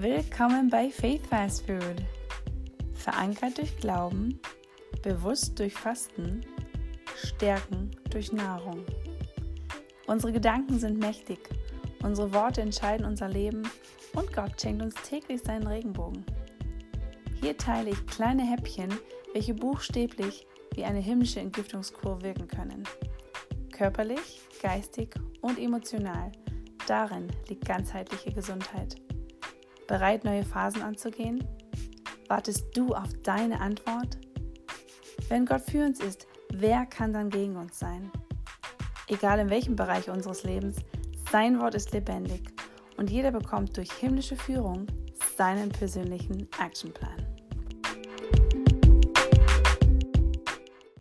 Willkommen bei Faith Fast Food. Verankert durch Glauben, bewusst durch Fasten, stärken durch Nahrung. Unsere Gedanken sind mächtig, unsere Worte entscheiden unser Leben und Gott schenkt uns täglich seinen Regenbogen. Hier teile ich kleine Häppchen, welche buchstäblich wie eine himmlische Entgiftungskur wirken können. Körperlich, geistig und emotional. Darin liegt ganzheitliche Gesundheit. Bereit, neue Phasen anzugehen? Wartest du auf deine Antwort? Wenn Gott für uns ist, wer kann dann gegen uns sein? Egal in welchem Bereich unseres Lebens, sein Wort ist lebendig und jeder bekommt durch himmlische Führung seinen persönlichen Actionplan.